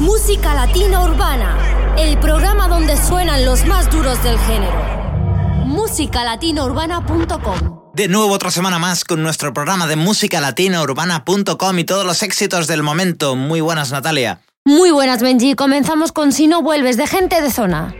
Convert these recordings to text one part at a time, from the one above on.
Música Latina Urbana, el programa donde suenan los más duros del género. musicalatinourbana.com De nuevo otra semana más con nuestro programa de música urbana.com y todos los éxitos del momento. Muy buenas, Natalia. Muy buenas, Benji. Comenzamos con Si no vuelves de gente de zona.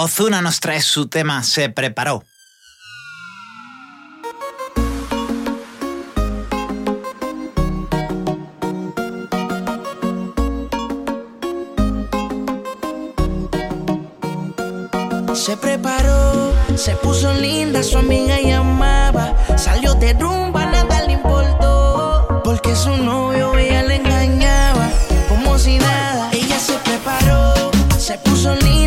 Ozuna nos trae su tema Se preparó. Se preparó, se puso linda, su amiga llamaba, salió de rumba, nada le importó, porque su novio ella le engañaba, como si nada, ella se preparó, se puso linda,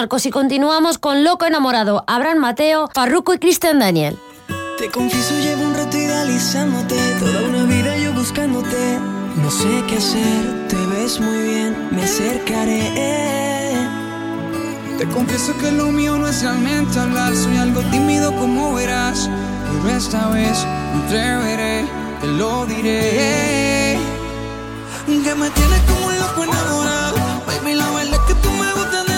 narcos y continuamos con Loco Enamorado, Abraham Mateo, Farruco y Cristian Daniel. Te confieso, llevo un rato idealizándote, toda una vida yo buscándote. No sé qué hacer, te ves muy bien, me acercaré. Te confieso que lo mío no es realmente hablar, soy algo tímido como verás. Pero esta vez me atreveré, te lo diré. Que me tienes como un loco enamorado, baby, la verdad es que tú me gustas.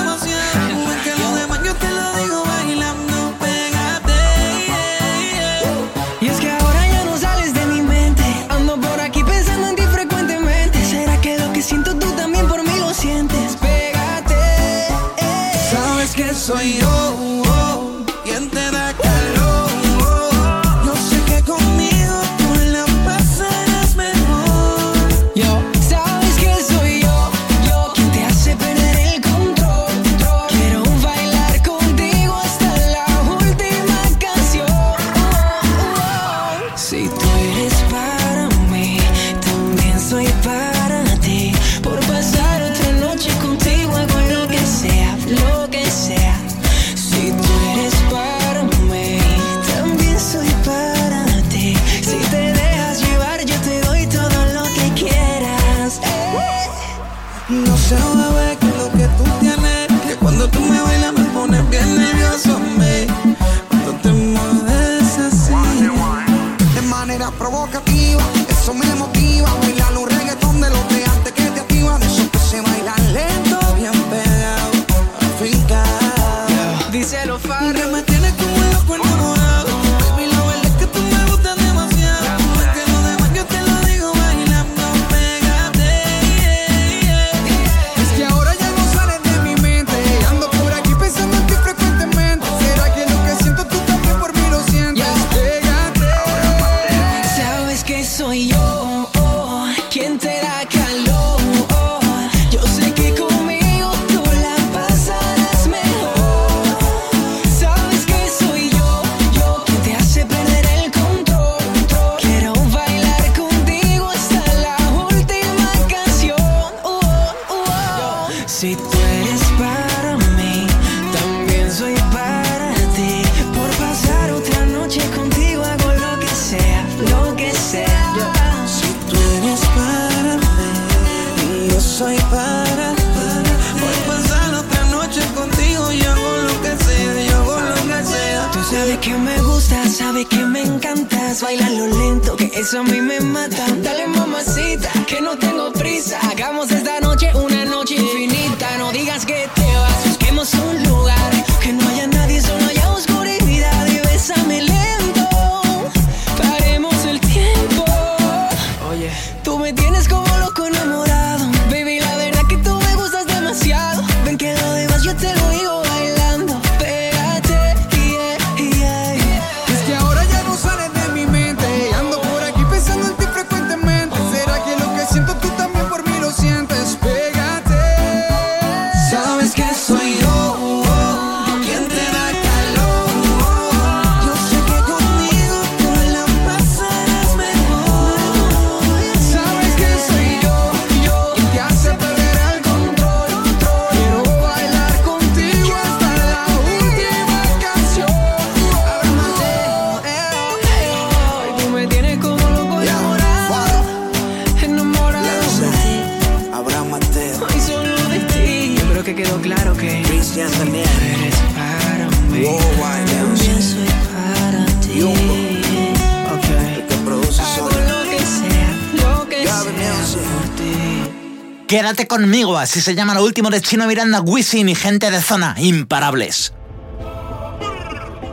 Quédate conmigo, así se llama lo último de Chino Miranda, Wisin y gente de zona, imparables.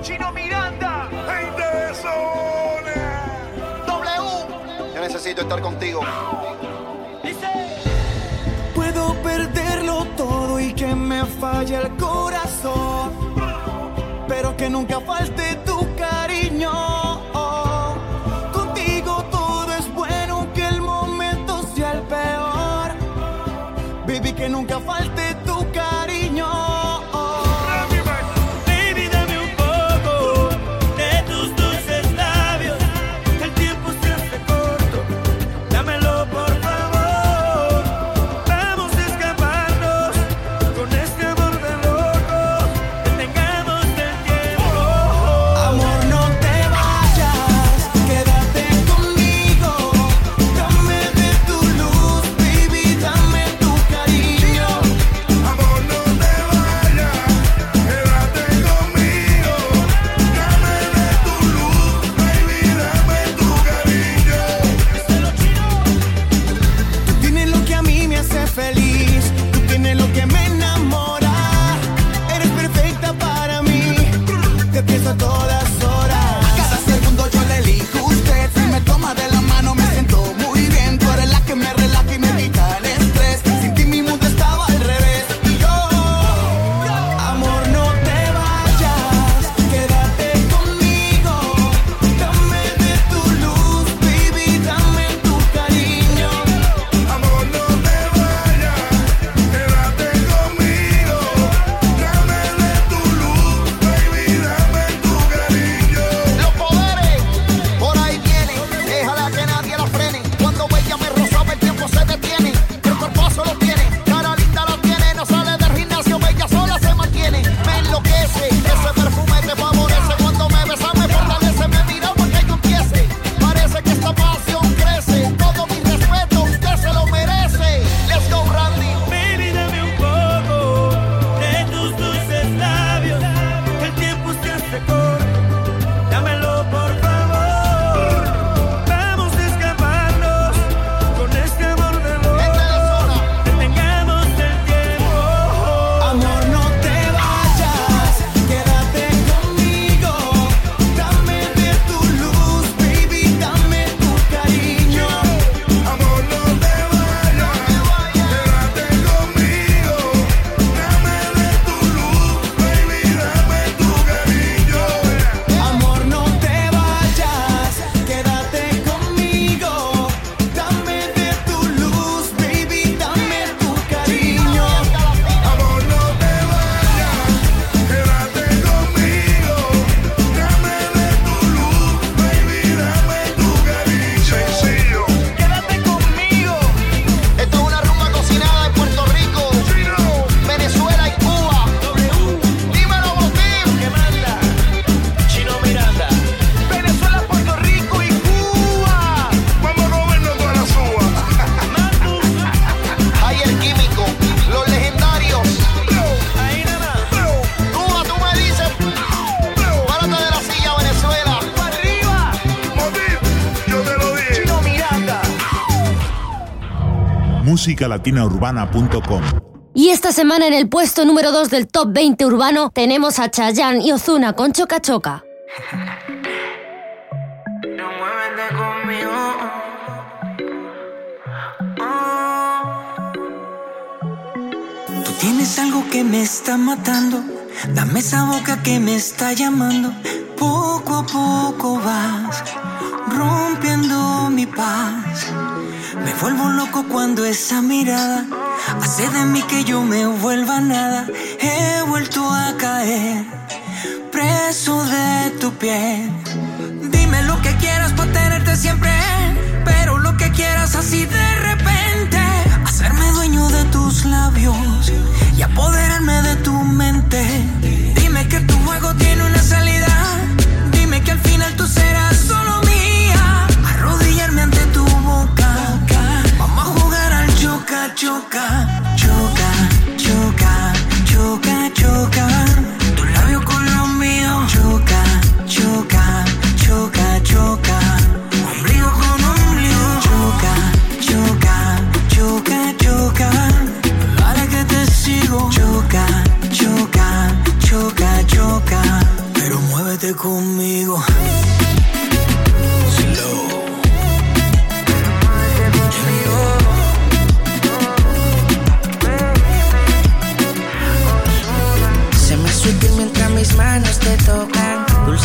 Chino Miranda, gente de zona. W. Yo necesito estar contigo. Puedo perderlo todo y que me falle el corazón, pero que nunca falte tu cariño musicalatinaurbana.com. Y esta semana en el puesto número 2 del Top 20 urbano tenemos a Chayanne y Ozuna con Choca Choca. Conmigo. Tú tienes algo que me está matando. Dame esa boca que me está llamando. Poco a poco vas rompiendo mi paz. Me vuelvo loco cuando esa mirada hace de mí que yo me vuelva nada. He vuelto a caer preso de tu piel. Dime lo que quieras para tenerte siempre, pero lo que quieras así de repente. Hacerme dueño de tus labios y apoderarme de tu mente. Dime que tu juego tiene una salida. Dime que al final tú serás solo choca, choca, choca, choca, choca. Tu labio con los míos. Choca, choca, choca, choca. Ombligo con ombligo. Choca, choca, choca, choca. Dale que te sigo. Choca, choca, choca, choca. Pero muévete conmigo.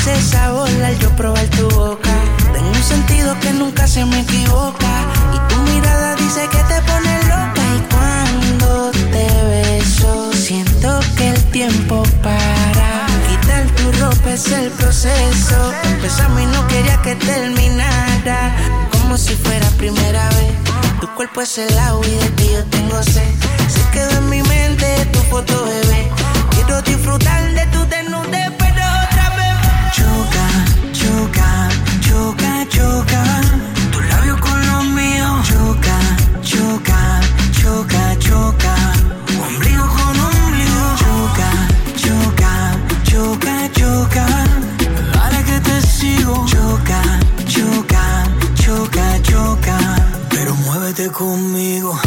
Dulce sabor al yo probar tu boca. Tengo un sentido que nunca se me equivoca. Y tu mirada dice que te pone loca. Y cuando te beso, siento que el tiempo para. Quitar tu ropa es el proceso. Empezamos y no quería que terminara. Como si fuera primera vez. Tu cuerpo es el agua y de ti yo tengo sed. Se quedó en mi mente tu foto, bebé. Quiero disfrutar de tu desnudez, choca, choca. Tu labio con los míos. Choca, choca, choca, choca. Ombligo con ombligo. Choca, choca, choca, choca. Dale que te sigo. Choca, choca, choca, choca. Pero muévete conmigo.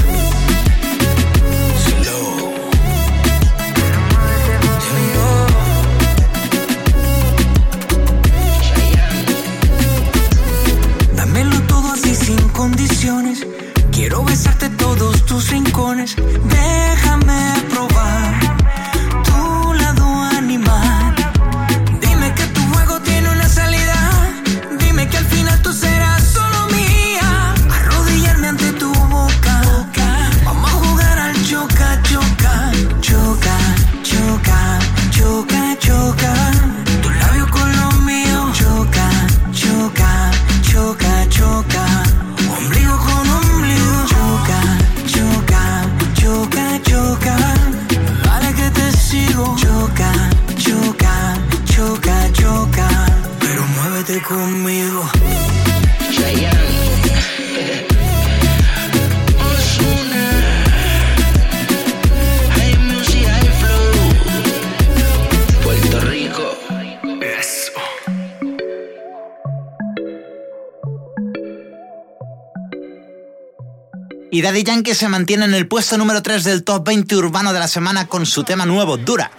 Y Daddy Yankee se mantiene en el puesto número 3 del top 20 urbano de la semana con su tema nuevo, Dura.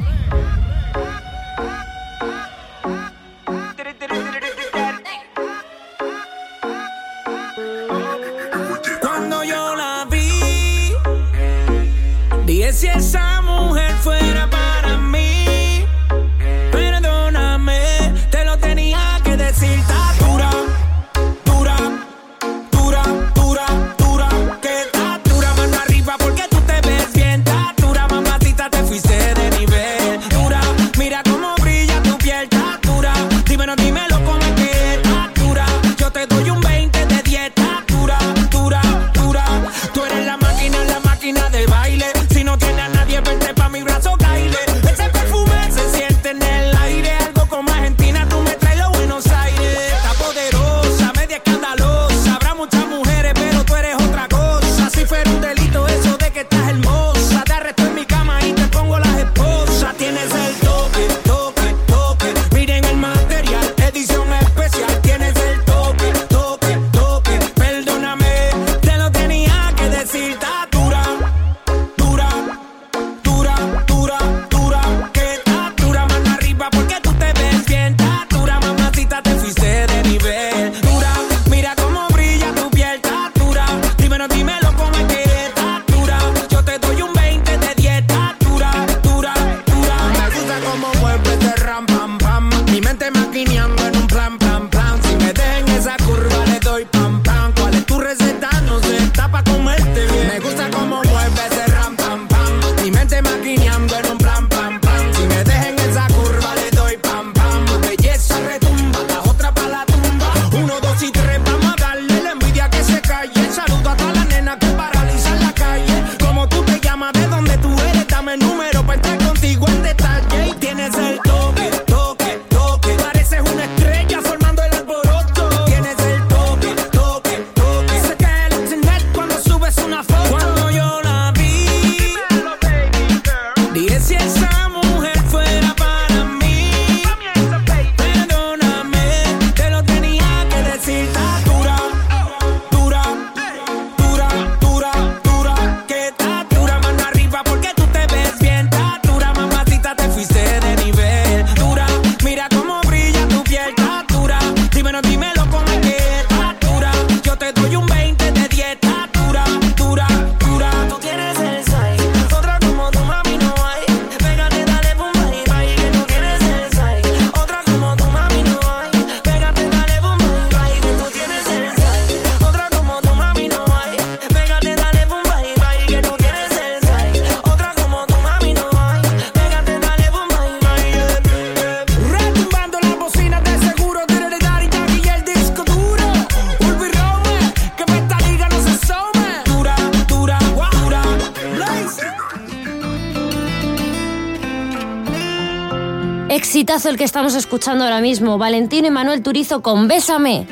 Estamos escuchando ahora mismo. Valentino y Manuel Turizo con Bésame.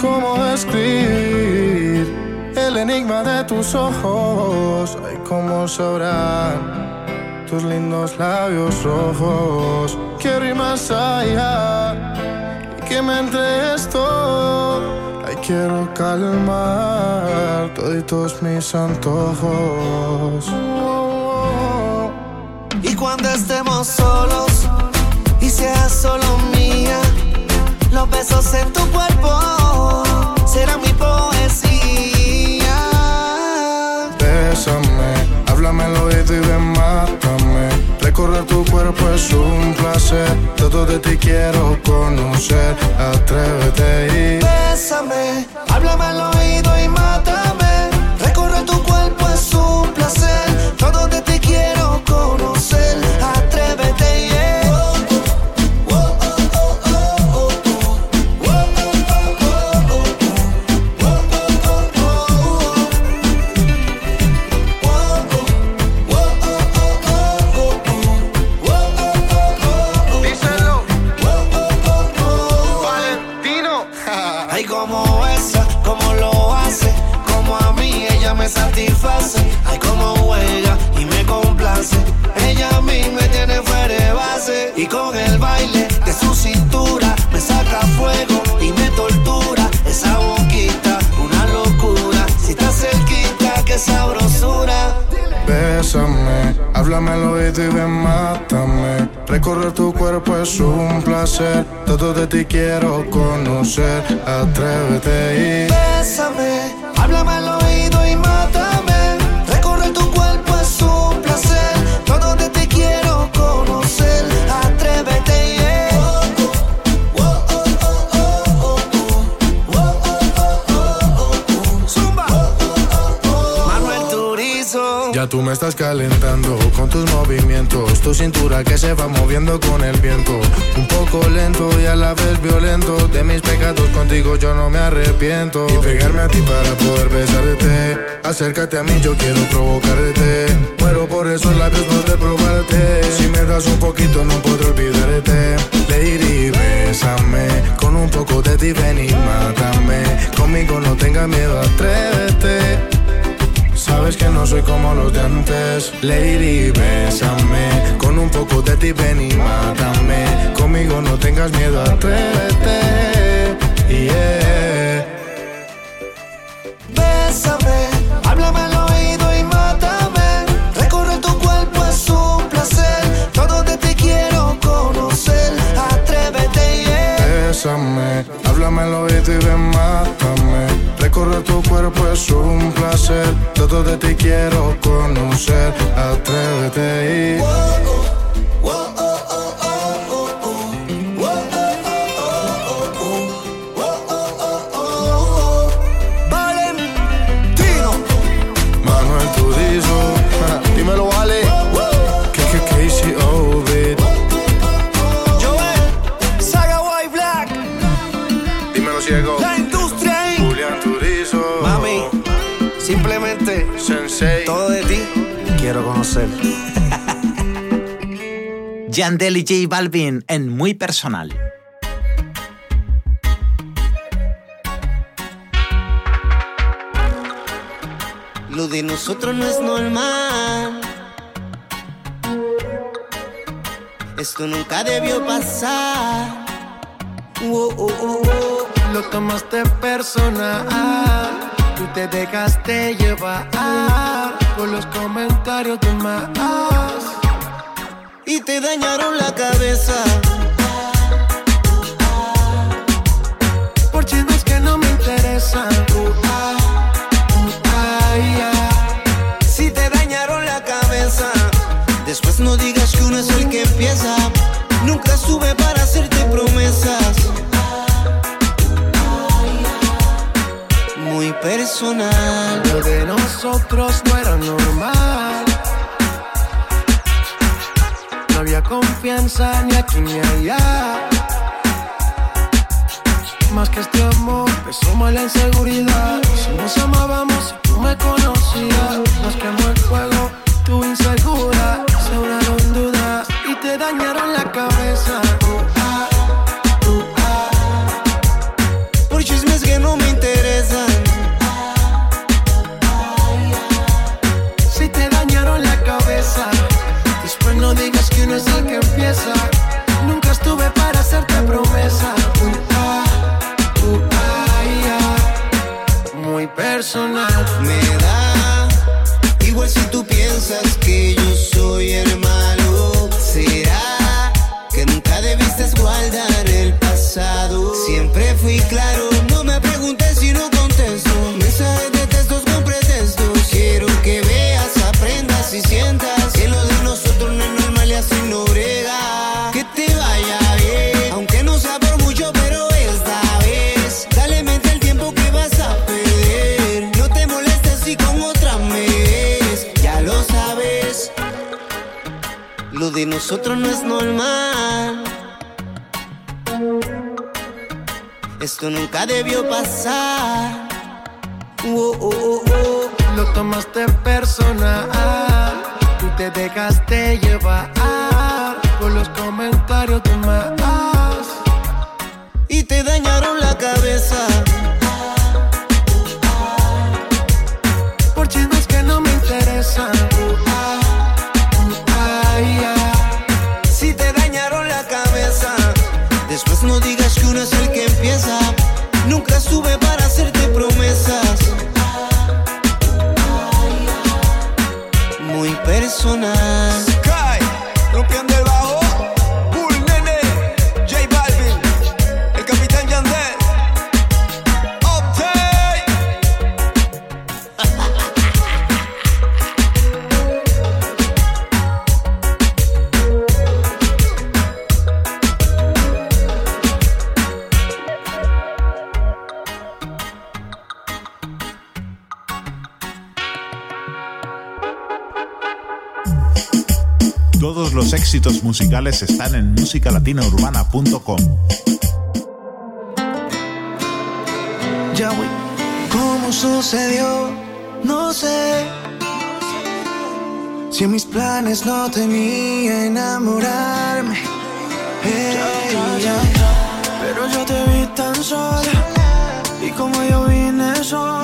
¿Cómo escribir el enigma de tus ojos? Ay, cómo sabrán tus lindos labios rojos. Quiero ir más allá y que me entregues todo. Ay, quiero calmar todos mis antojos. Y cuando estemos solos y seas solo mía, los besos en tu cuerpo serán mi poesía. Bésame, háblame al oído y ven, mátame. Recorrer tu cuerpo es un placer. Todo de ti quiero conocer. Atrévete y Bésame, háblame al oído y mátame. Bésame, háblame al oído y mátame. Recorrer tu cuerpo es un placer. Todo de ti quiero conocer. Atrévete y Bésame, háblame al oído y mátame. Tú me estás calentando con tus movimientos, tu cintura que se va moviendo con el viento. Un poco lento y a la vez violento. De mis pecados contigo yo no me arrepiento. Y pegarme a ti para poder besarte. Acércate a mí, yo quiero provocarte. Muero por esos labios poder probarte. Si me das un poquito, no podré olvidarte. Lady, bésame. Con un poco de ti, ven y mátame. Conmigo no tengas miedo, atrévete. Sabes que no soy como los de antes. Lady, bésame. Con un poco de ti ven y mátame. Conmigo no tengas miedo, atrévete. Yeah. Bésame, háblame al oído y mátame. Recorrer tu cuerpo es un placer. Todo de ti quiero conocer. Atrévete, yeah. Bésame, háblame al oído y ven, mátame. Recorrer tu cuerpo es un placer. Todo de ti quiero conocer. Atrévete y conocer. Yandel y J Balvin en Muy Personal. Lo de nosotros no es normal. Esto nunca debió pasar. Oh, oh, oh, oh. Lo tomaste personal. Tú te dejaste llevar por los comentarios de más. Y te dañaron la cabeza. Por chismes que no me interesan. Ah, ah. Si te dañaron la cabeza. Después no digas que uno es el que empieza. Nunca sube para hacerte promesas. Lo de nosotros no era normal. No había confianza ni aquí ni allá. Más que este amor, pesó más la inseguridad. Si nos amábamos, si tú me conocías. Nos quemó el fuego, tu insegura. Sobraron dudas y te dañaron la cabeza. Piensas que yo nosotros no es normal. Esto nunca debió pasar. Oh, oh, oh, oh. Lo tomaste personal. Tú te dejaste llevar por los comentarios de más. Y te dañaron la cabeza. No digas que uno es el que empieza. Nunca sube para hacerte promesas. Muy personal. Éxitos musicales están en musicalatinaurbana.com. Ya voy. ¿Cómo sucedió? No sé. Si en mis planes no tenía enamorarme. Pero yo te vi tan sola. Y como yo vine sola,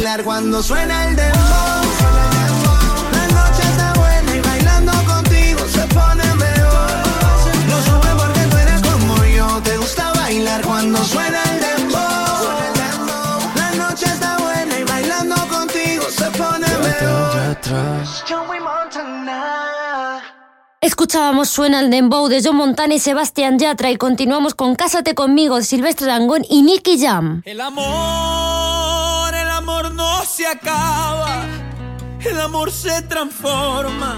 bailar cuando suena el dembow. La noche está buena y bailando contigo se pone en mejor. Lo sube porque tú eres como yo. Te gusta bailar cuando suena el dembow. La noche está buena y bailando contigo se pone mejor. Escuchábamos Suena el Dembow de John Montana y Sebastián Yatra y continuamos con Cásate conmigo de Silvestre Dangón y Nicky Jam. El amor se acaba, el amor se transforma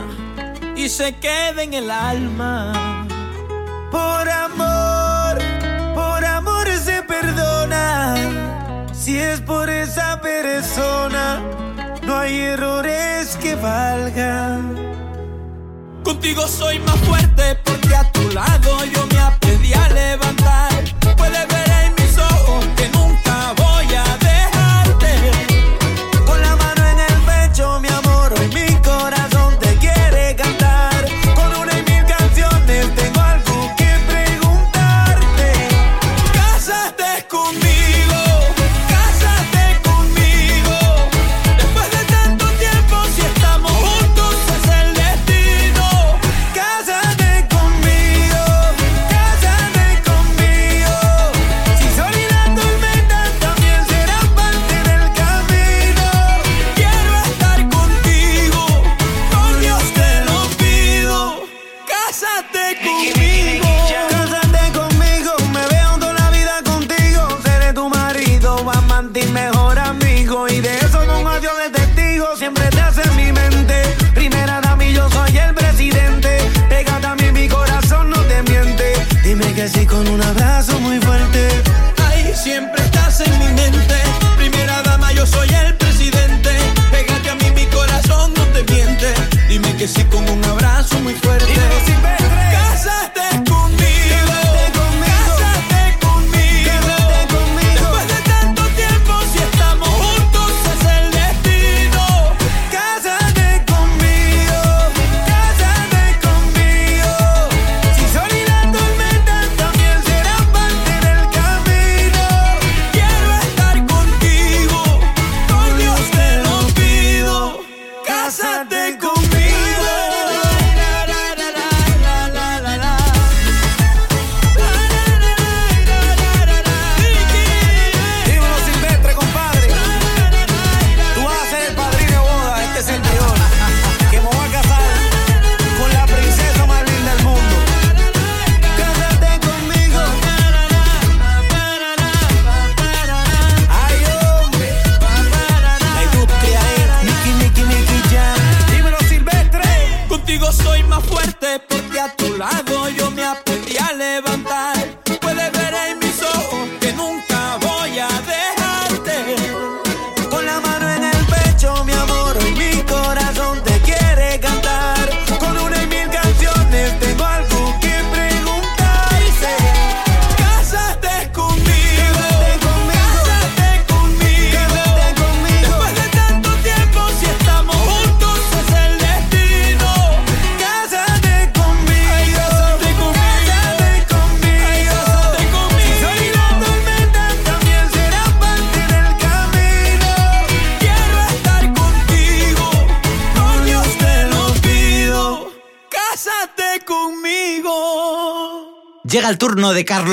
y se queda en el alma. Por amor, por amor se perdona. Si es por esa persona, no hay errores que valgan. Contigo soy más fuerte porque a tu lado yo me aprendí a levantar. Puedes ver en mis ojos que nunca.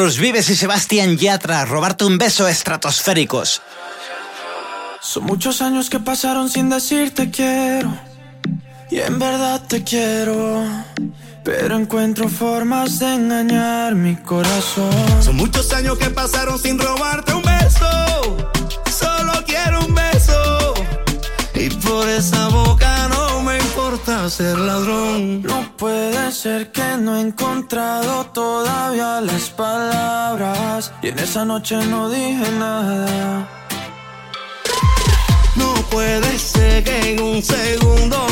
Carlos Vives y Sebastián Yatra, robarte un beso estratosféricos. Son muchos años que pasaron sin decirte quiero. Y en verdad te quiero. Pero encuentro formas de engañar mi corazón. Son muchos años que pasaron sin robarte un beso. Solo quiero un beso. Y por esa boca no me importa ser ladrón. No puede ser que no he encontrado todavía la espalda en esa noche no dije nada. No puede ser que en un segundo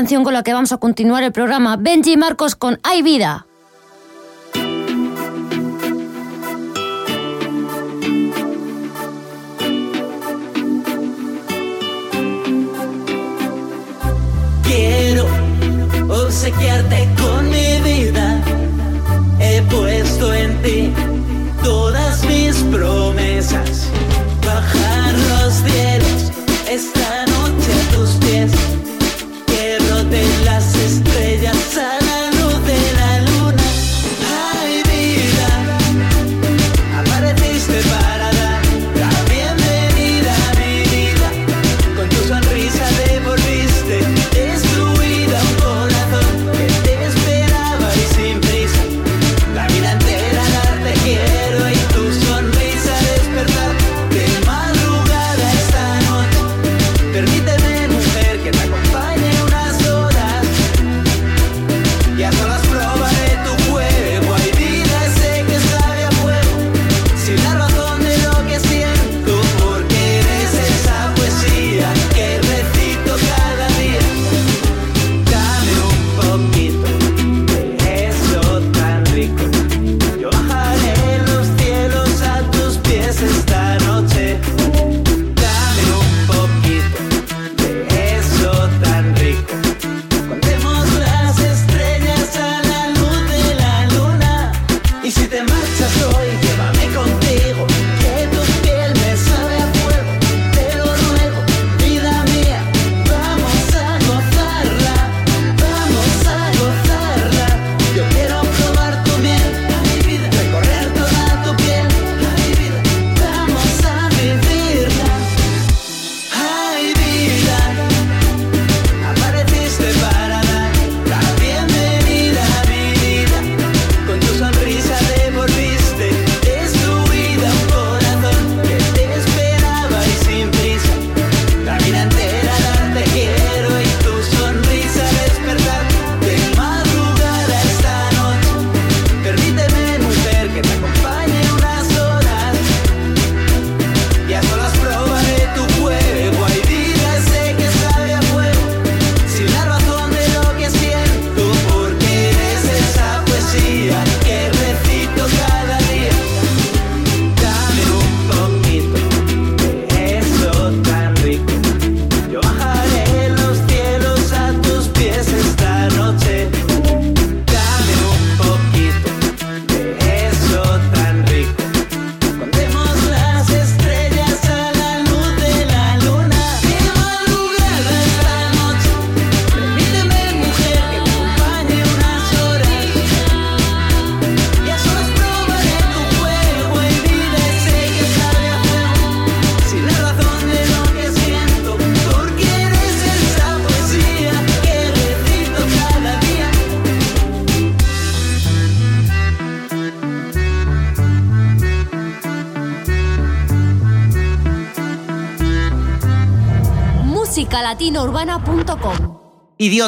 con la que vamos a continuar el programa. Benji Marcos con Hay Vida.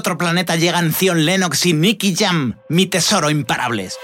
otro planeta llegan Zion Lennox y Nicky Jam, mi tesoro imparables.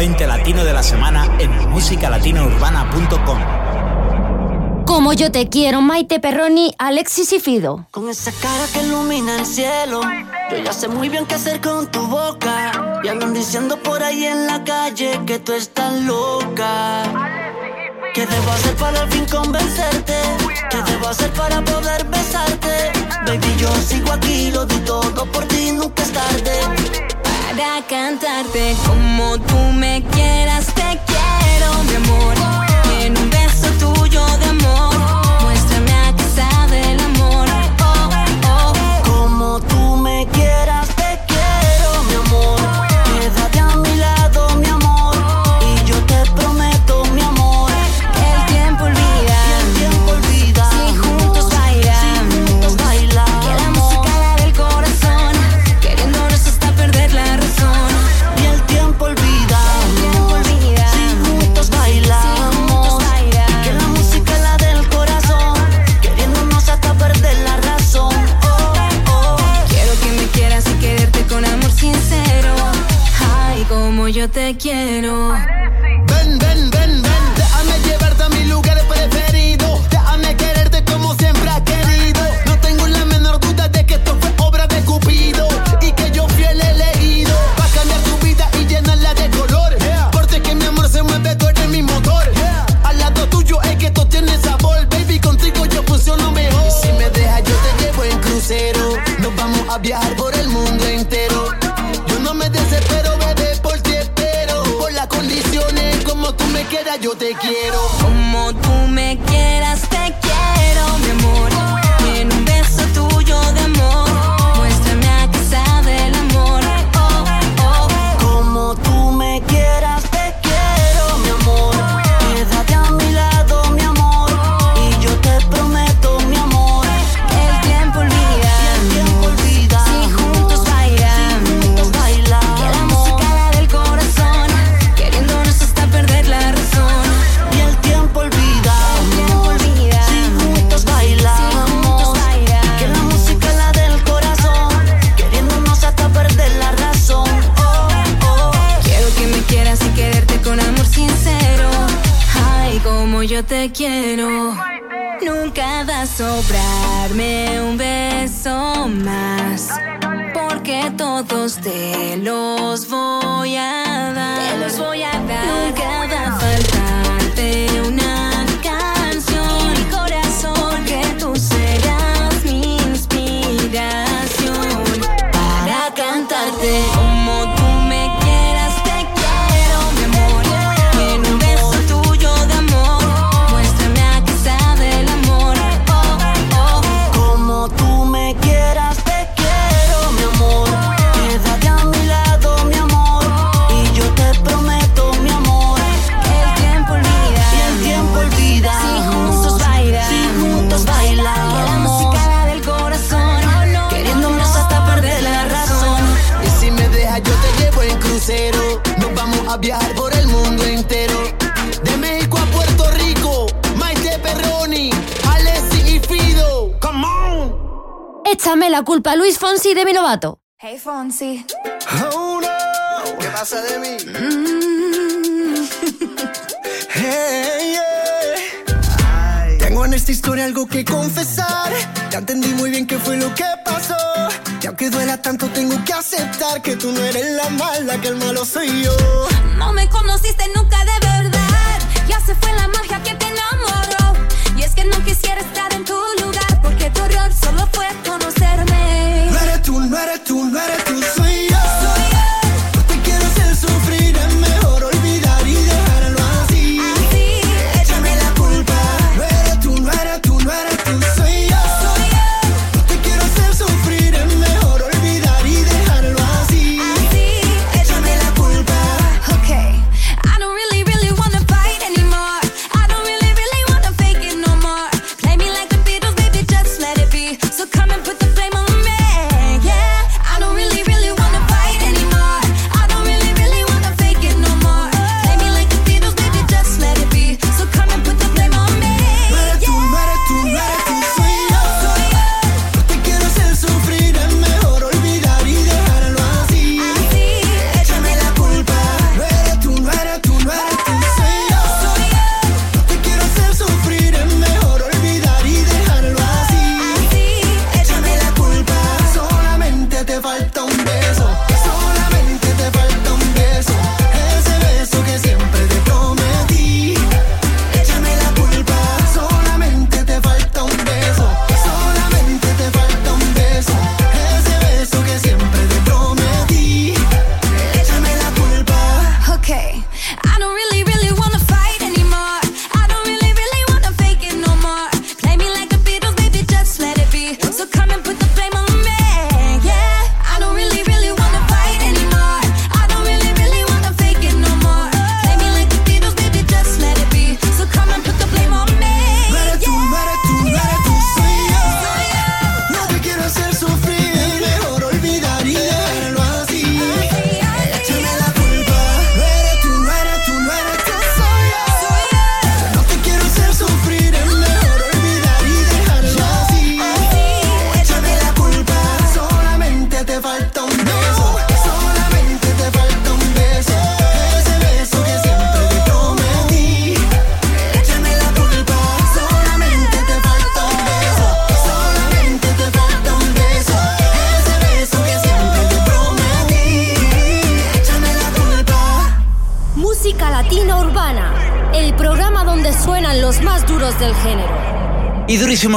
20 latino de la semana en musicalatinourbana.com. Como yo te quiero, Maite Perroni, Alexis y Fido. Con esa cara que ilumina el cielo, yo ya sé muy bien qué hacer con tu boca. Y andan diciendo por ahí en la calle que tú estás loca. ¿Qué debo hacer para al fin convencerte? ¿Qué debo hacer para poder besarte? Baby, yo sigo aquí, lo di todo por ti, nunca para cantarte como tú me quieras, te quiero, mi amor.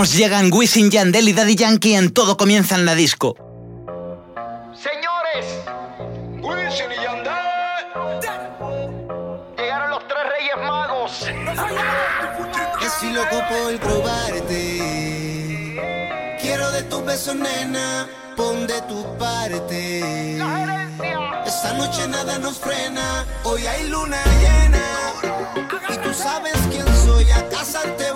nos llegan Wisin Yandel y Daddy Yankee en Todo Comienza en la Disco. Señores, Wisin y Yandel. Llegaron los tres reyes magos. Así loco por probarte. Quiero de tus besos, nena, pon de tu parte. Esta noche nada nos frena, hoy hay luna llena. Y tú sabes quién soy, a casarte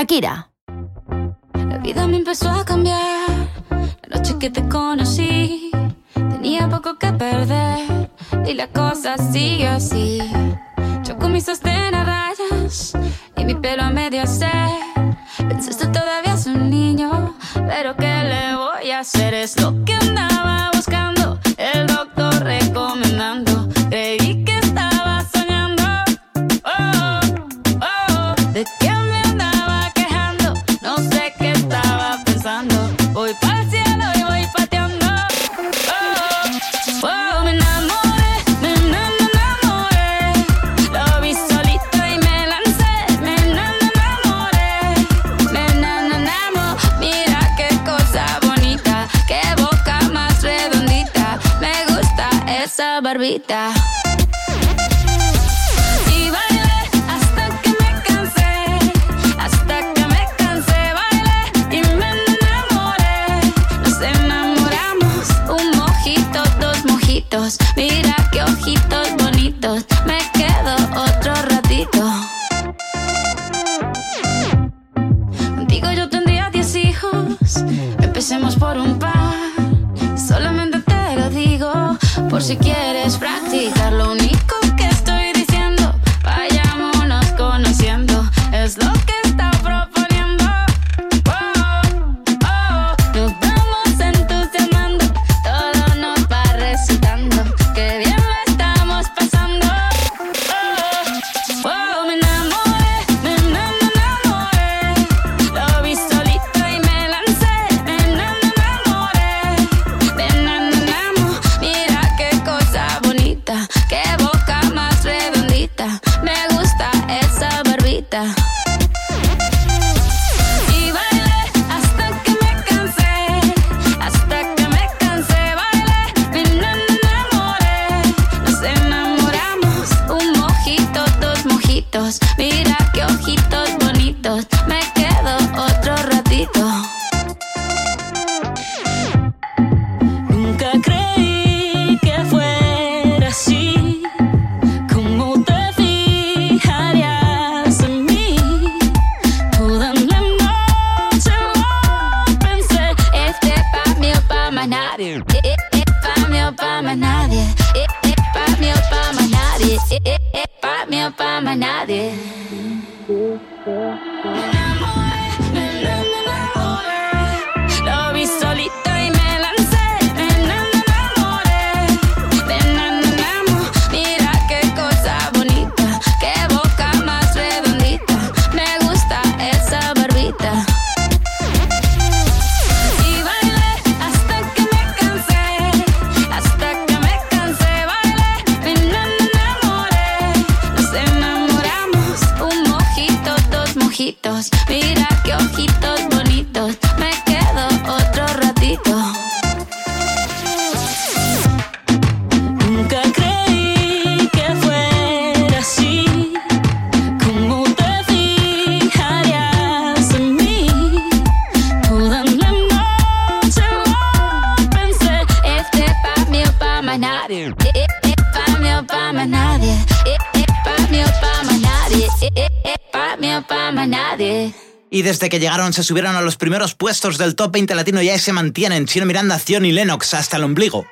Shakira. se subieron a los primeros puestos del top 20 latino y ahí se mantienen. Chino Miranda, Zion y Lennox hasta el ombligo.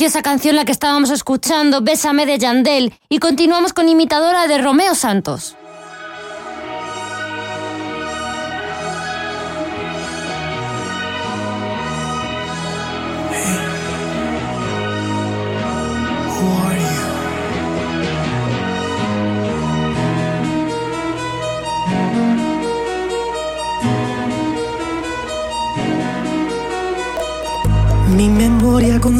Preciosa canción la que estábamos escuchando, Bésame de Yandel. Y continuamos con imitadora de Romeo Santos.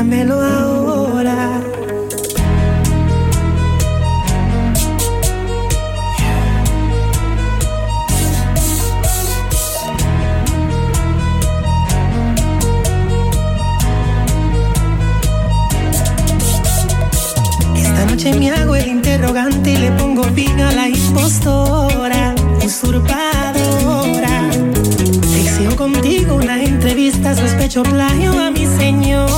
Dámelo ahora. Esta noche me hago el interrogante y le pongo fin a la impostora, usurpadora. Te contigo una entrevista, sospecho plagio a mi señor.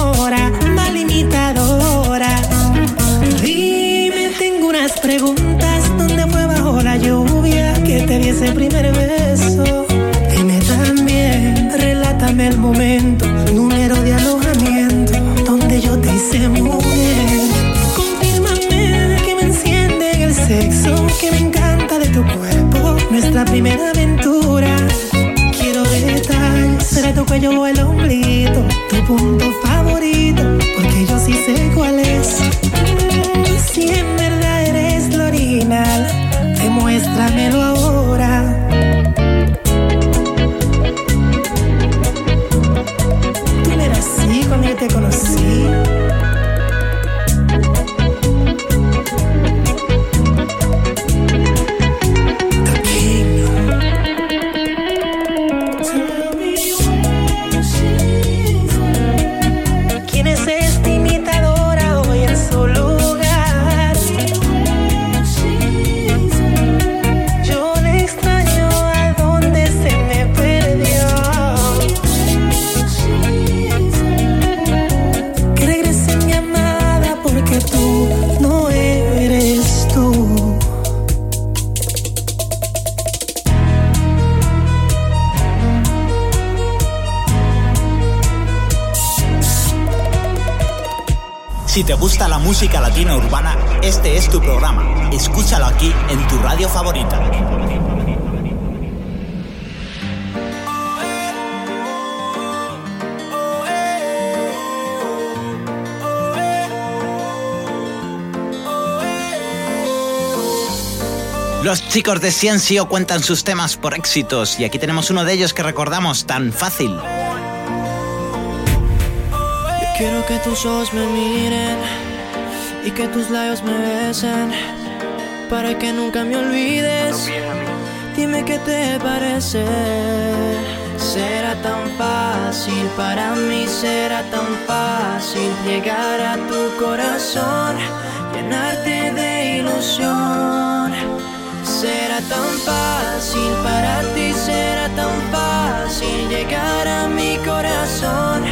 primera aventura. Quiero detalles, será tu cuello o el ombligo, tu punto Latina Urbana, este es tu programa. Escúchalo aquí en tu radio favorita. Los chicos de Ciencio cuentan sus temas por éxitos y aquí tenemos uno de ellos que recordamos tan fácil. Quiero que tus ojos me miren y que tus labios me besen para que nunca me olvides. Dime qué te parece. Será tan fácil para mí, será tan fácil llegar a tu corazón, llenarte de ilusión. Será tan fácil para ti, será tan fácil llegar a mi corazón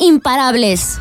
imparables.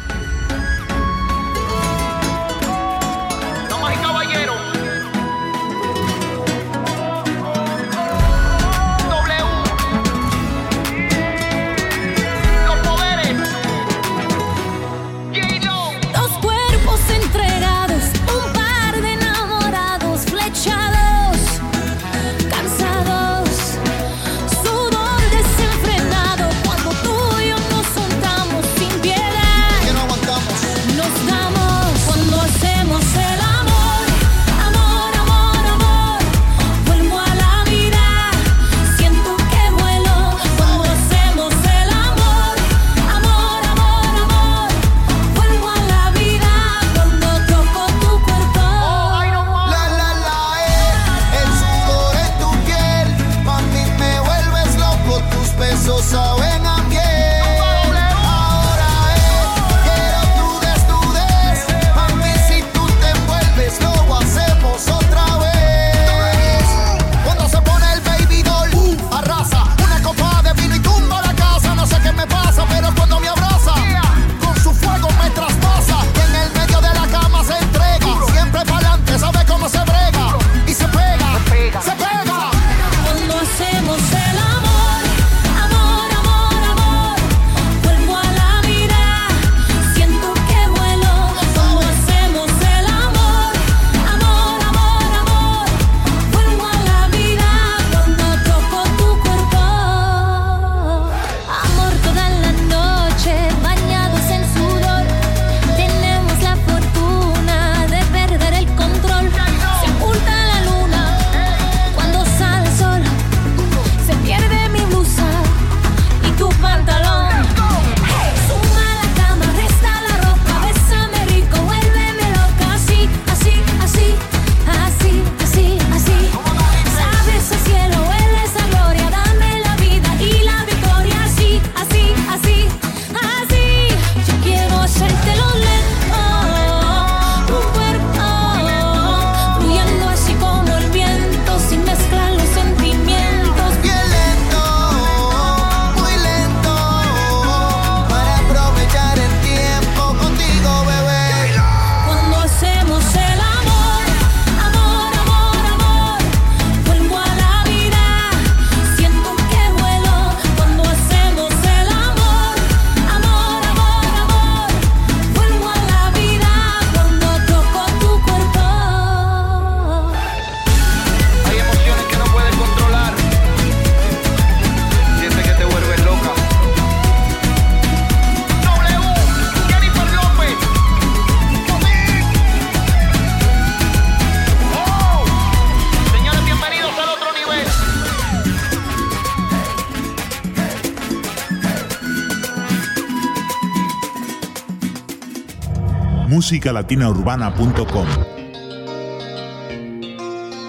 musicalatinaurbana.com.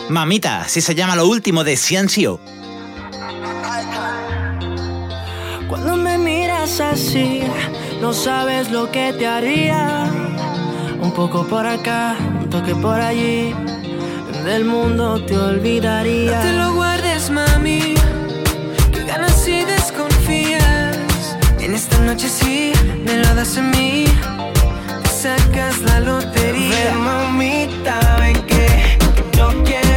Mamita, si se llama lo último de Ciencio. Cuando me miras así, no sabes lo que te haría. Un poco por acá, un toque por allí. Del mundo te olvidaría. No te lo guardes, mami. Que ganas y desconfías. En esta noche sí, me lo das en mí sacas la lotería. Mamita, que yo quiero.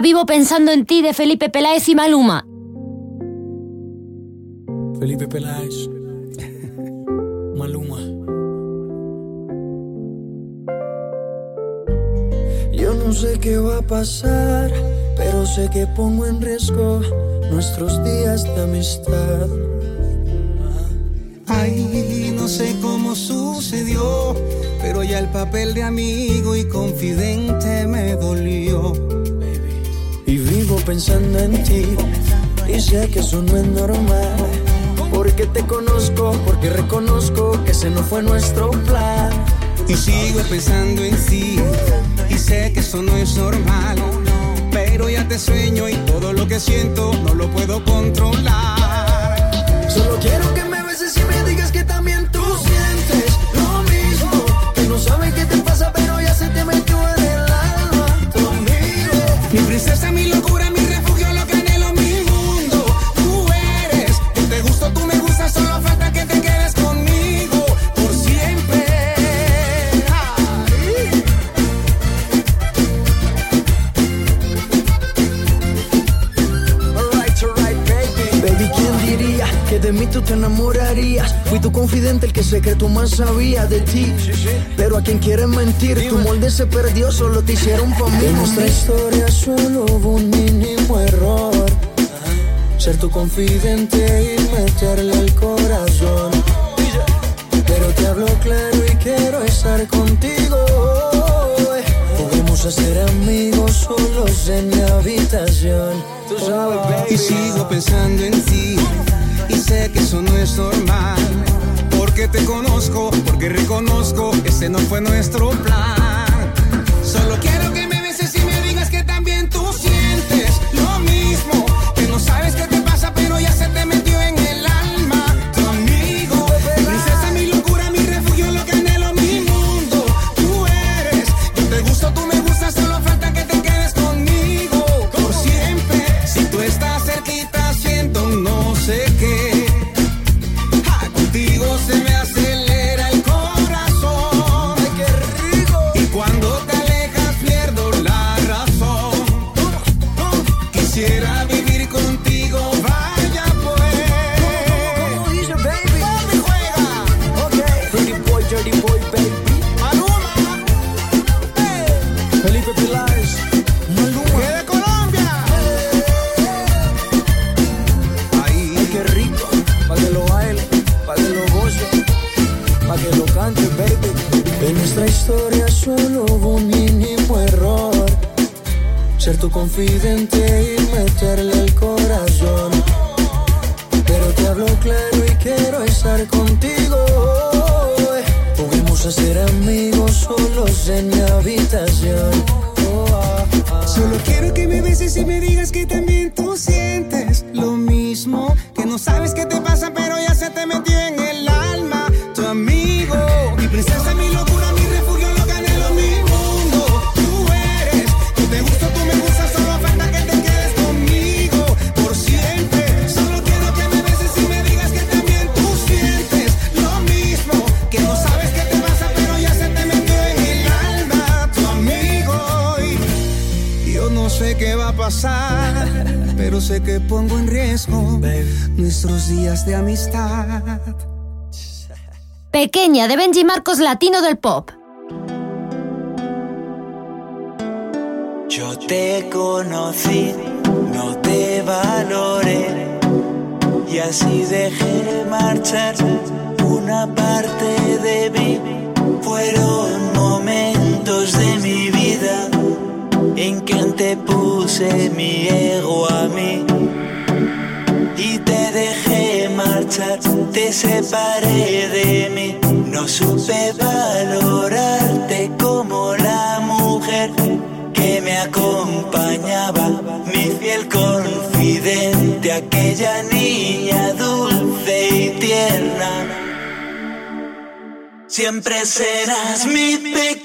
Vivo pensando en ti de Felipe Peláez y Maluma. Felipe Peláez. Maluma. Yo no sé qué va a pasar, pero sé que pongo en riesgo nuestros días de amistad. Ay, no sé cómo sucedió, pero ya el papel de amigo pensando en ti, y sé que eso no es normal. Porque te conozco, porque reconozco que ese no fue nuestro plan. Y sigo pensando en ti, y sé que eso no es normal. Pero ya te sueño y todo lo que siento no lo puedo controlar. Solo quiero que me beses y me digas que también tú sientes secreto más sabía de ti. Pero a quien quiere mentir, tu molde se perdió, solo te hicieron pa' mí. En nuestra historia solo hubo un mínimo error. Ser tu confidente y meterle al corazón. Pero te hablo claro y quiero estar contigo. Podemos ser amigos solos en mi habitación. Tú sabes, baby. Y sigo pensando en ti y sé que eso no es normal. Porque te conozco, porque reconozco que ese no fue nuestro plan. Solo quiero que me beses y me digas que también tú sientes lo mismo. Que no sabes qué De Benji Marcos Latino del Pop. siempre serás mi pequeño.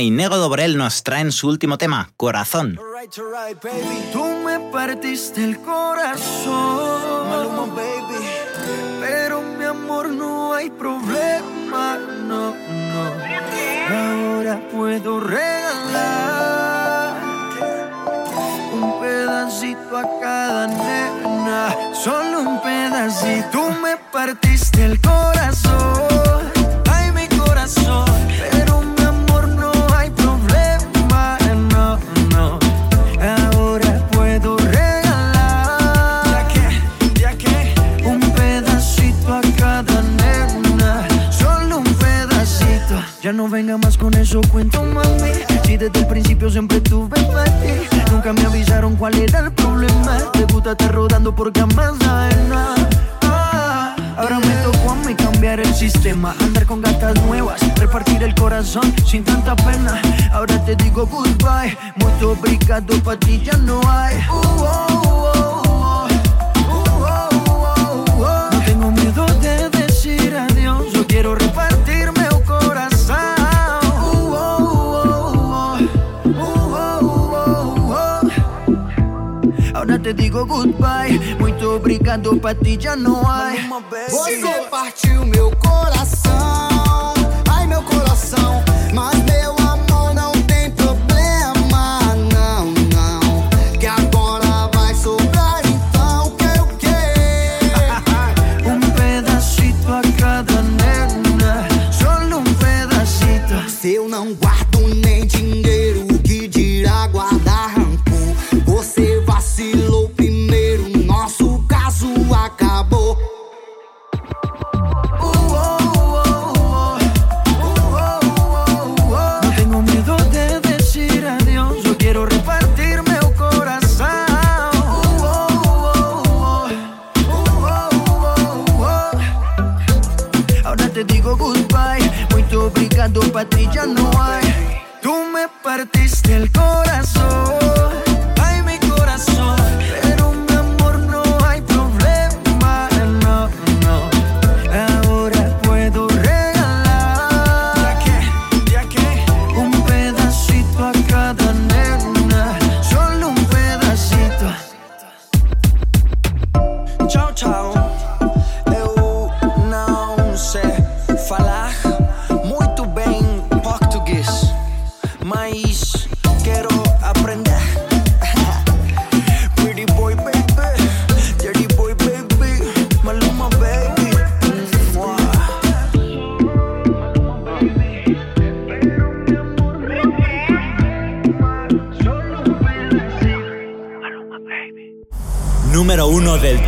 Y Nego Dobrel nos traen su último tema, Corazón. All right, all right, baby. Tú me partiste el corazón. Mercado para ti ya no hay. Uh -oh, uh, oh, uh, oh, uh, oh no tengo miedo de decir quiero repartirme. Ahora te digo goodbye. Muito obrigado para ti ya no hay. tu para ti ya no hay. Tú me partiste el corazón.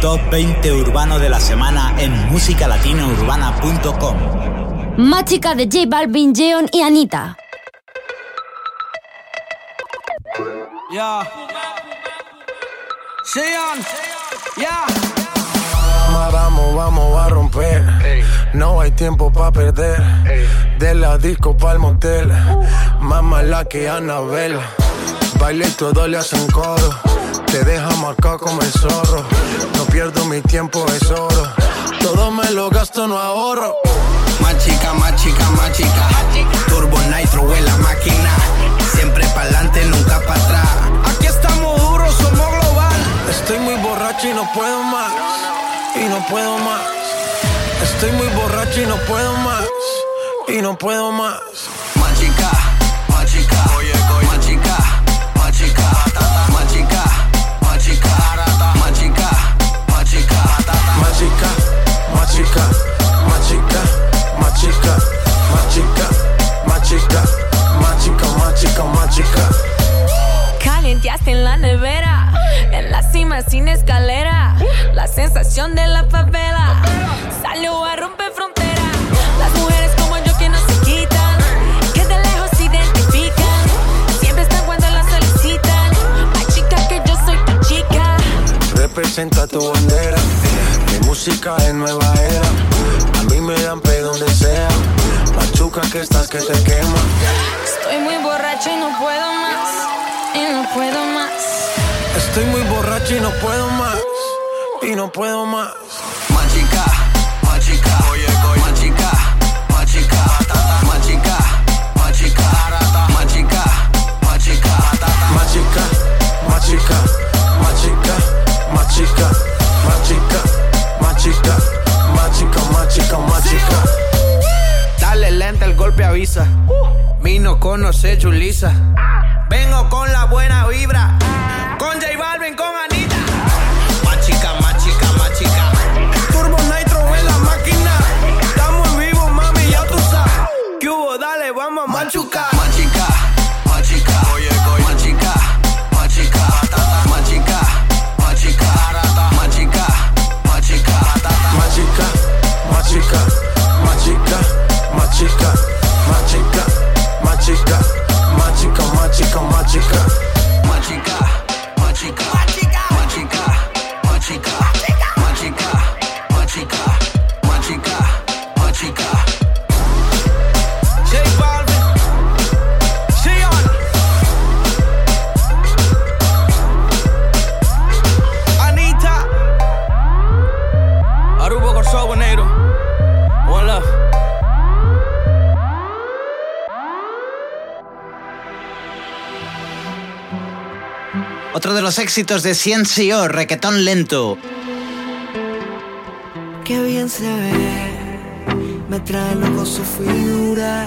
Top 20 urbano de la semana en musicalatinaurbana.com. Mágica de J Balvin, Jeon y Anita. Yeah. Sean. Yeah. Vamos, vamos a romper. No hay tiempo para perder. De la disco pa'l motel. Más mala que Anabel. Baile y todo le hacen coro. Te deja marcado como el zorro. No pierdo mi tiempo, es oro. Todo me lo gasto, no ahorro. Más chica, más chica, más chica. Turbo Nitro en la máquina. Siempre pa'lante, nunca para atrás. Aquí estamos duros, somos global. Estoy muy borracho y no puedo más. Y no puedo más. Estoy muy borracho y no puedo más. Y no puedo más. Mágica, mágica, mágica, mágica, mágica, mágica, mágica, mágica, mágica. Calienteaste en la nevera, en la cima sin escalera. La sensación de la favela salió a romper frontera. Las mujeres como yo que no se quitan, que de lejos se identifican. Siempre están cuando las solicitan. Ay, chica, que yo soy tu chica. Representa tu bandera. Mi música es nueva era. A mí me dan pe donde sea. Machuca que estás que te quema. Estoy muy borracho y no puedo más. Y no puedo más. Estoy muy borracho y no puedo más. Y no puedo más. Más chica, más chica. Más chica, más chica. Más chica, más chica. Dale lenta el golpe avisa. Vino con no sé Julisa. Vengo con la buena vibra. Con J Balvin, con Anita. Los éxitos de Ciencio, Requetón Lento. Qué bien se ve, me trae loco su figura.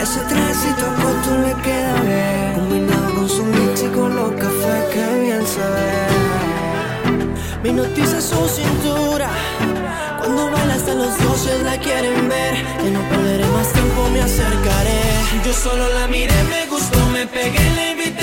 Ese trajecito corto le queda bien, combinado con su mix y con los cafés, qué bien se ve. Me noticia su cintura, cuando baila hasta los dioses la quieren ver. Que no perderé más tiempo, me acercaré. Yo solo la miré, me gustó, me pegué, la invité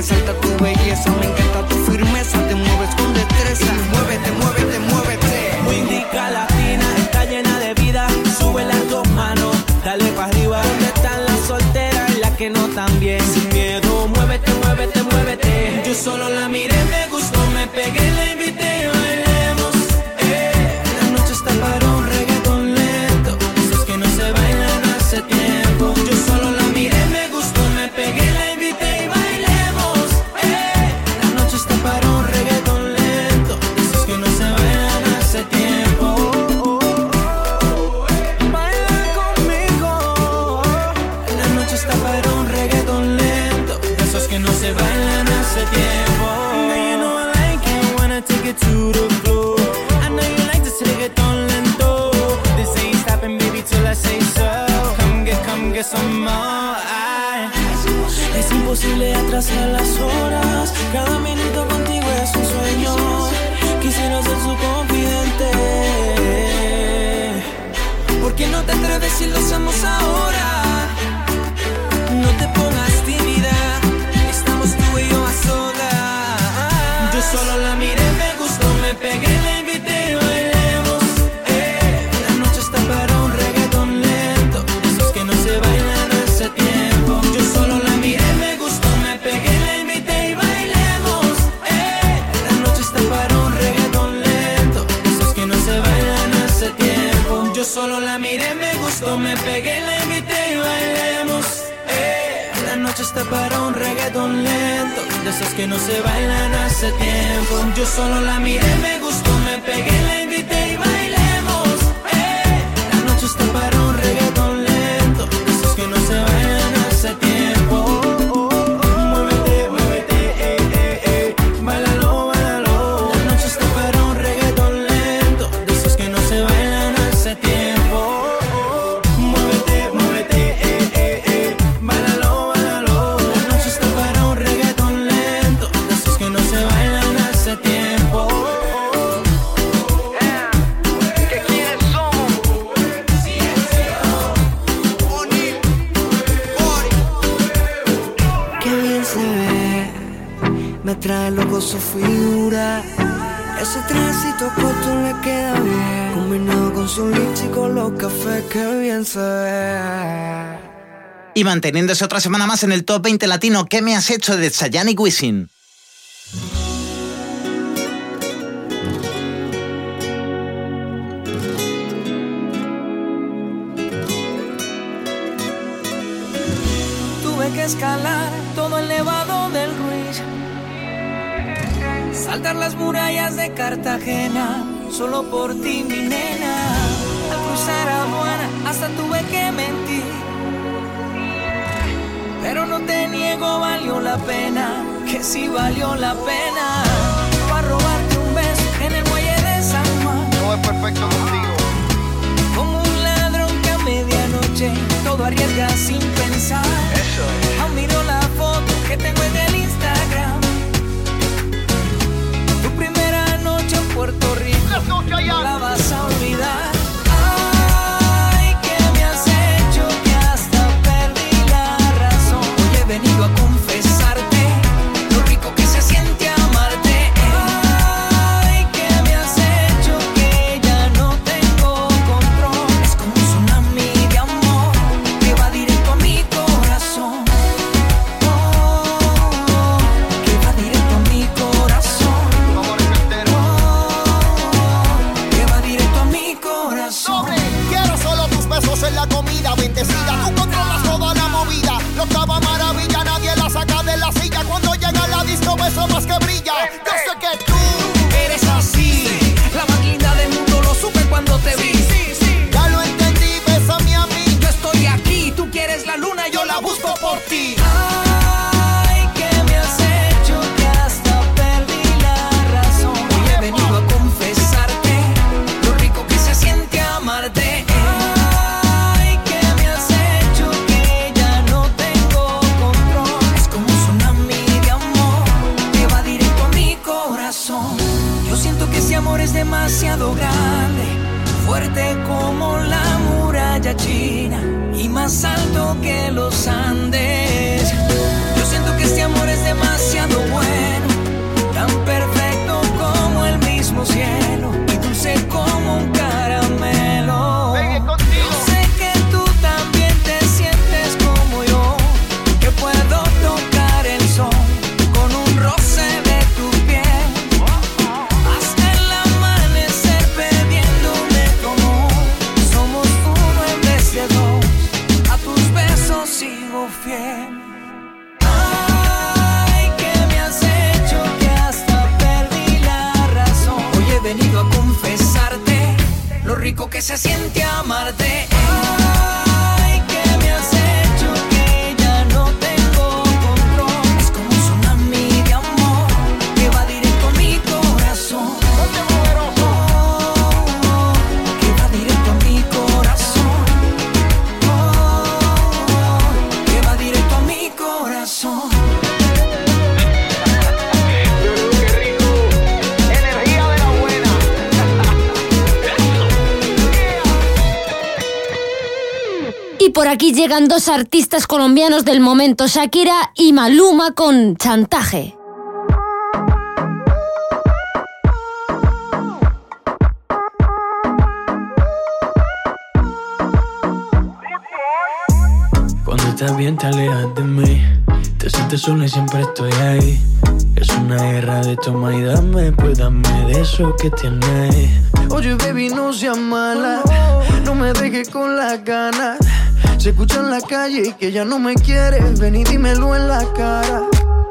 resalta tu belleza. Me encanta tu firmeza, te mueves con destreza. Muévete, muévete, muévete. Windica latina está llena de vida. Sube las dos manos, dale para arriba. ¿Dónde están las solteras y las que no tan bien? Sin miedo, muévete, muévete, muévete. Yo solo la miré, de esos que no se bailan hace tiempo. Yo solo la miré, me gustó, me pegué, la invité con los cafés, qué bien se ve. Y manteniéndose otra semana más en el top 20 latino, ¿qué me has hecho de y Wisin? Tuve que escalar todo el nevado del Ruiz. Saltar las murallas de Cartagena, solo por ti, mi nena. Hasta tuve que mentir. Pero no te niego, valió la pena, que sí valió la pena. Para robarte un beso en el muelle de San Juan. Todo es perfecto contigo. Como un ladrón que a medianoche todo arriesga sin pensar. Eso es. Aún miro la foto que tengo en el Instagram. Tu primera noche en Puerto Rico. No la vas a olvidar. Venido a confesarte más que los aquí llegan dos artistas colombianos del momento, Shakira y Maluma con Chantaje. Cuando estás bien te alejas de mí Te sientes sola y siempre estoy ahí Es una guerra de toma y dame Pues dame de eso que tienes Oye, baby, no seas mala. No me dejes con las ganas. Se escucha en la calle y que ya no me quieres. Ven y dímelo en la cara.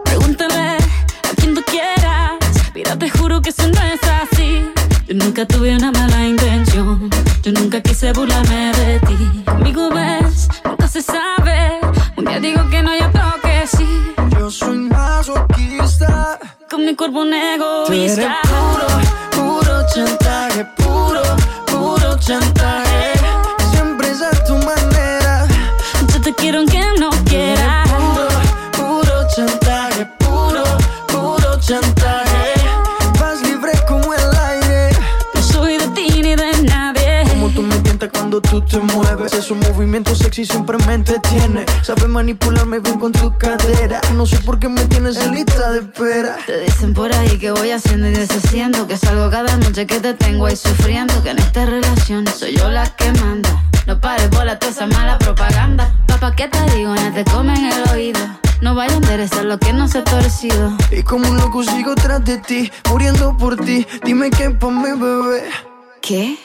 Pregúntale a quien tú quieras. Mira, te juro que eso no es así. Yo nunca tuve una mala intención. Yo nunca quise burlarme de ti. Conmigo ves, nunca se sabe. Un día digo que no, y otro que sí. Yo soy masoquista. Con mi cuerpo un Tú eres egoísta. puro, puro chantaje. Puro, puro chantaje. Quiero aunque no quieras. Puro, puro chantaje. Puro, puro chantaje. Vas libre como el aire. No soy de ti ni de nadie. Como tú me tientas cuando tú te mueves. Esos movimientos sexy siempre me entretiene. Sabes manipularme bien con tu cadera. No sé por qué me tienes en lista de espera. Te dicen por ahí que voy haciendo y deshaciendo. Que salgo cada noche que te tengo ahí sufriendo. Que en esta relación soy yo la que manda. No pares bola toda esa mala propaganda. Papá, ¿qué te digo? No te comen el oído. No vaya a interesar lo que no se ha torcido. Y como un loco sigo tras de ti, muriendo por ti. Dime qué pa' mi bebé. ¿Qué?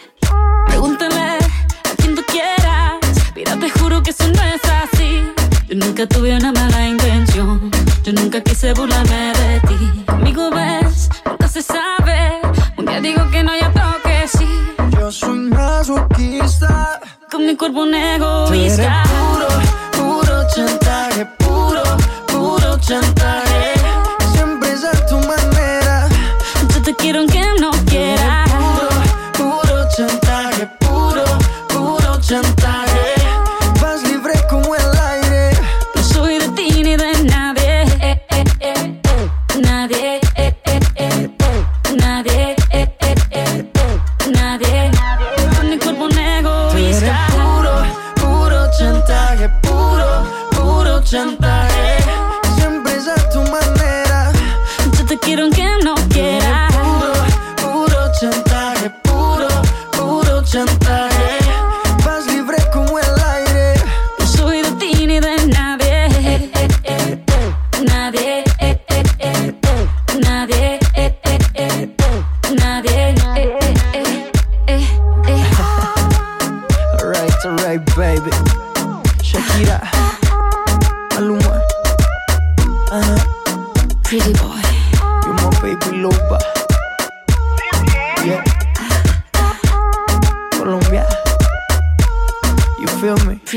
Pregúntale a quien tú quieras. Mira, te juro que eso no es así. Yo nunca tuve una mala intención. Yo nunca quise burlarme de ti. Conmigo ves, nunca se sabe. Un día digo que no, y otro que sí. Yo soy masoquista. Con mi cuerpo un egoísta. puro, puro chantaje. Puro, puro chantaje. Siempre es a tu manera. Yo te quiero aunque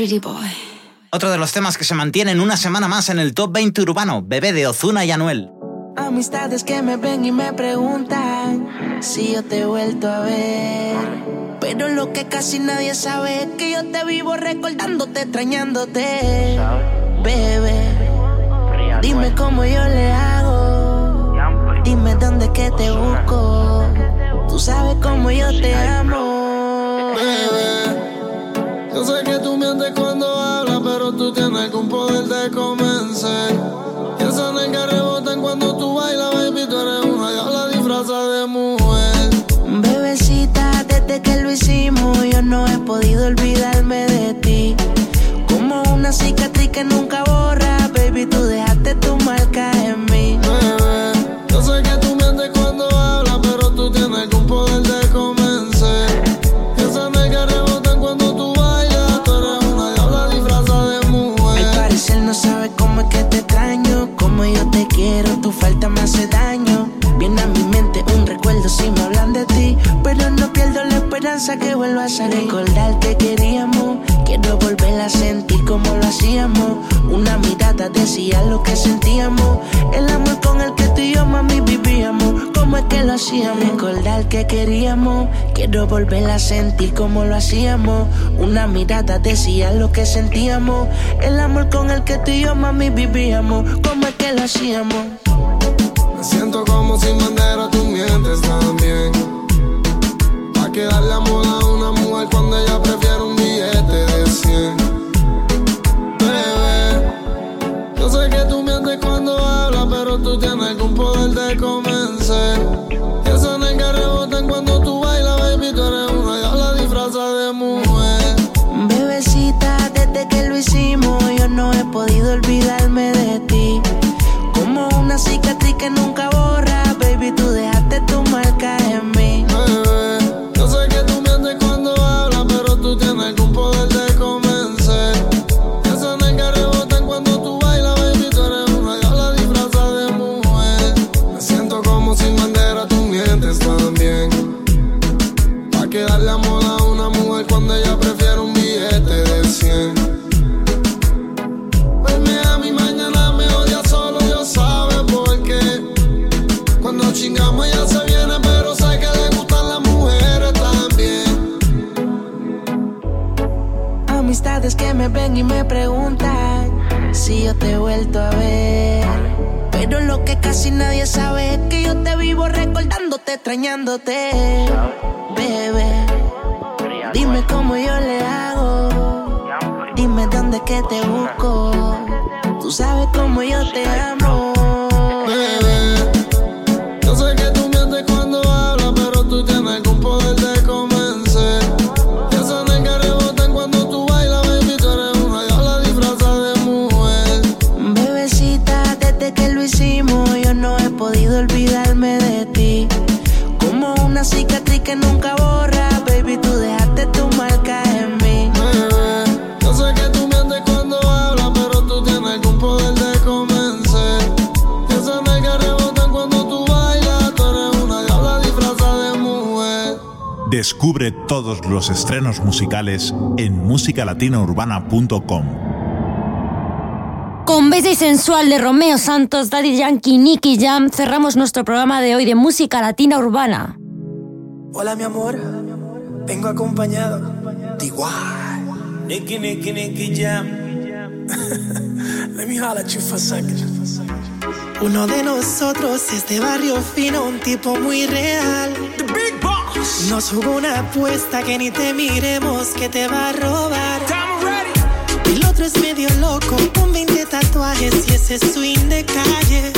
Pretty boy. Otro de los temas que se mantienen una semana más en el top 20 urbano, Bebé de Ozuna y Anuel. Amistades que me ven y me preguntan si yo te he vuelto a ver. Pero lo que casi nadie sabe es que yo te vivo recordándote, extrañándote. Bebé, dime cómo yo le hago. Dime dónde es que te busco. Tú sabes cómo yo te amo. Bebé, yo sé que tú mientes cuando hablas, pero tú tienes algún poder de convencer. Y esas nalgas rebotan cuando tú bailas, baby, tú eres una diabla disfrazada de mujer. Bebecita, desde que lo hicimos, yo no he podido olvidarme de ti. Como una cicatriz que nunca borra, baby, tú dejaste tu marca como yo te quiero, tu falta me hace daño. Viene a mi mente un recuerdo si me hablan de ti, pero no pierdo la esperanza que vuelvas a recordar que queríamos. Quiero volver a sentir como lo hacíamos. Una mirada decía lo que sentíamos. El amor con el que tú y yo, mami, vivíamos. Cómo es que lo hacíamos. Recordar que queríamos. Quiero volver a sentir como lo hacíamos. Una mirada decía lo que sentíamos. El amor con el que tú y yo, mami, vivíamos. Cómo es que lo hacíamos. Me siento como sin bandera, tú mientes también. Pa' que darle amor a una mujer cuando ella prefiere un billete de 100. Bebé, yo sé que tú mientes cuando hablas, pero tú tienes que nunca nadie sabe que yo te vivo recordándote, extrañándote. Bebé, dime cómo yo le hago. Dime dónde es que te busco. Tú sabes cómo yo te amo. Bebé, Descubre todos los estrenos musicales en musicalatinaurbana.com. Con Bella y Sensual de Romeo Santos, Daddy Yankee, Nicky Jam, cerramos nuestro programa de hoy de música latina urbana. Hola, mi amor. Vengo acompañado de igual. Nicky, Nicky, Nicky Jam. Let me holler at you for a second. Uno de nosotros es de barrio fino, un tipo muy real. Nos jugó una apuesta que ni te miremos que te va a robar. El otro es medio loco, con 20 tatuajes y ese swing de calle.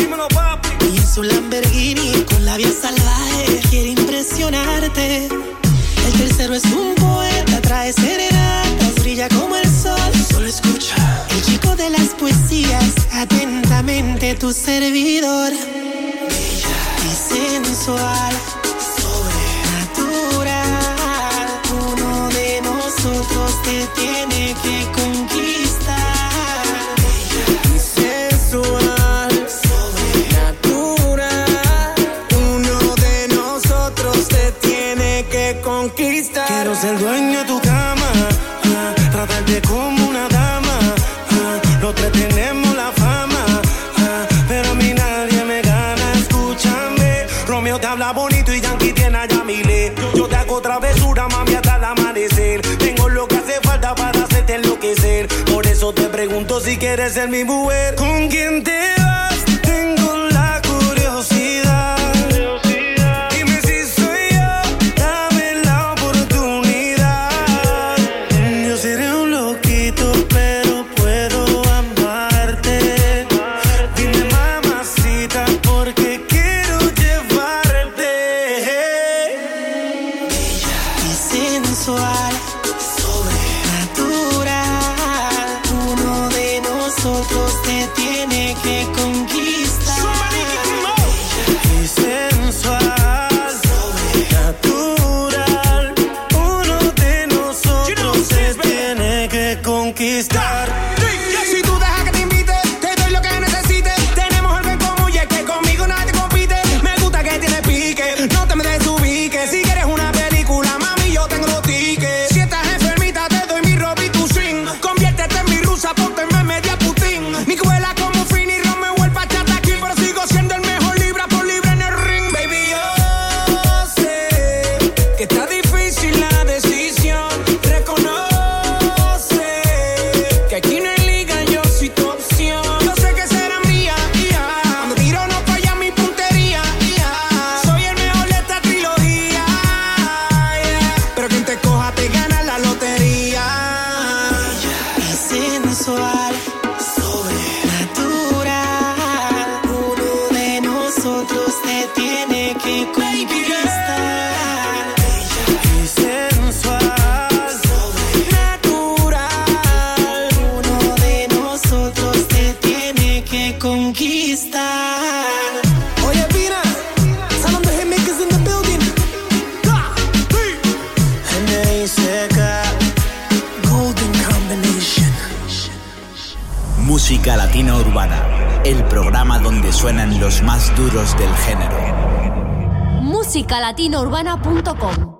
Y en su Lamborghini con la vía salvaje quiere impresionarte. El tercero es un poeta, trae serenatas, brilla como el sol. Solo escucha. El chico de las poesías, atentamente tu servidor. Bella y sensual, tiene que conquistar. Y sensual, sobrenatural. Uno de nosotros te tiene que conquistar. Quiero ser dueño pregunto si quieres ser mi mujer. ¿Con quién te musicalatinourbana.com.